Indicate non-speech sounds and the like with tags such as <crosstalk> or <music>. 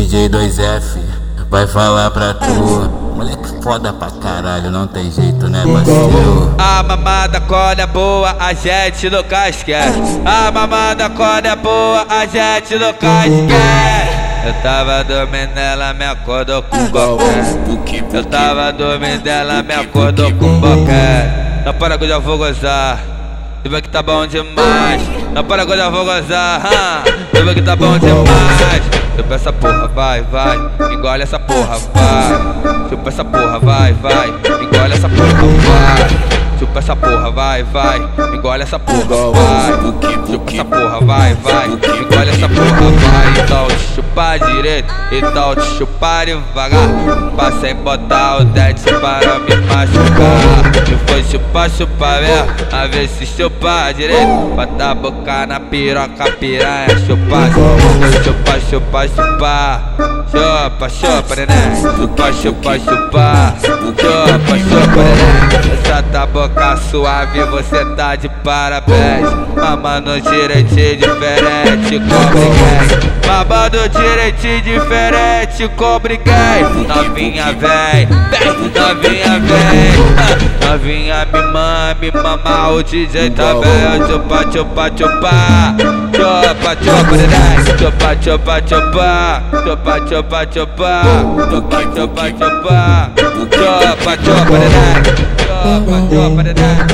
DJ 2F vai falar pra tu. Moleque foda pra caralho, não tem jeito, né, parceiro? A mamada quando é boa, a gente no casquete. A mamada quando é boa, a gente no casquete. Eu tava dormindo, ela me acordou com boquete. Eu tava dormindo, ela me acordou com boquete. Não para que eu já vou gozar. Tu vê que tá bom demais. Não para que eu já vou gozar. <laughs> Tu vê que tá bom demais. Chupa essa porra, vai, vai. Engole essa porra, vai. Chupa essa porra, vai, vai. Engole essa porra, vai. Chupa essa porra, vai, vai. Engole essa porra, vai. Chupa essa porra, vai, vai. Engole essa porra, vai. Então te chupar direito, então te chupar devagar. Passei botar o dente para me machucar. Se for chupar, chupa mesmo. A ver se chupa direito. Bota a boca na piroca, piranha. Chupa, chupa, chupa, chupa. Chupa, chupa, neném. Chupa, chupa, chupa. Chupa, chupa, neném. Essa tá boca suave, você tá de parabéns. Mamando direitinho diferente, cobre gay. Mamando direitinho diferente, cobre gay. Novinha vem, vem, novinha vem. Novinha me mama, me mama, o DJ também. Chupa, chupa, chupa. Chupa, chupa, neném. Chupa, chupa, chupa. Chupa, chupa, chupa. Chupa, chupa, chupa. Chupa, chupa, neném. Chupa, chupa, neném.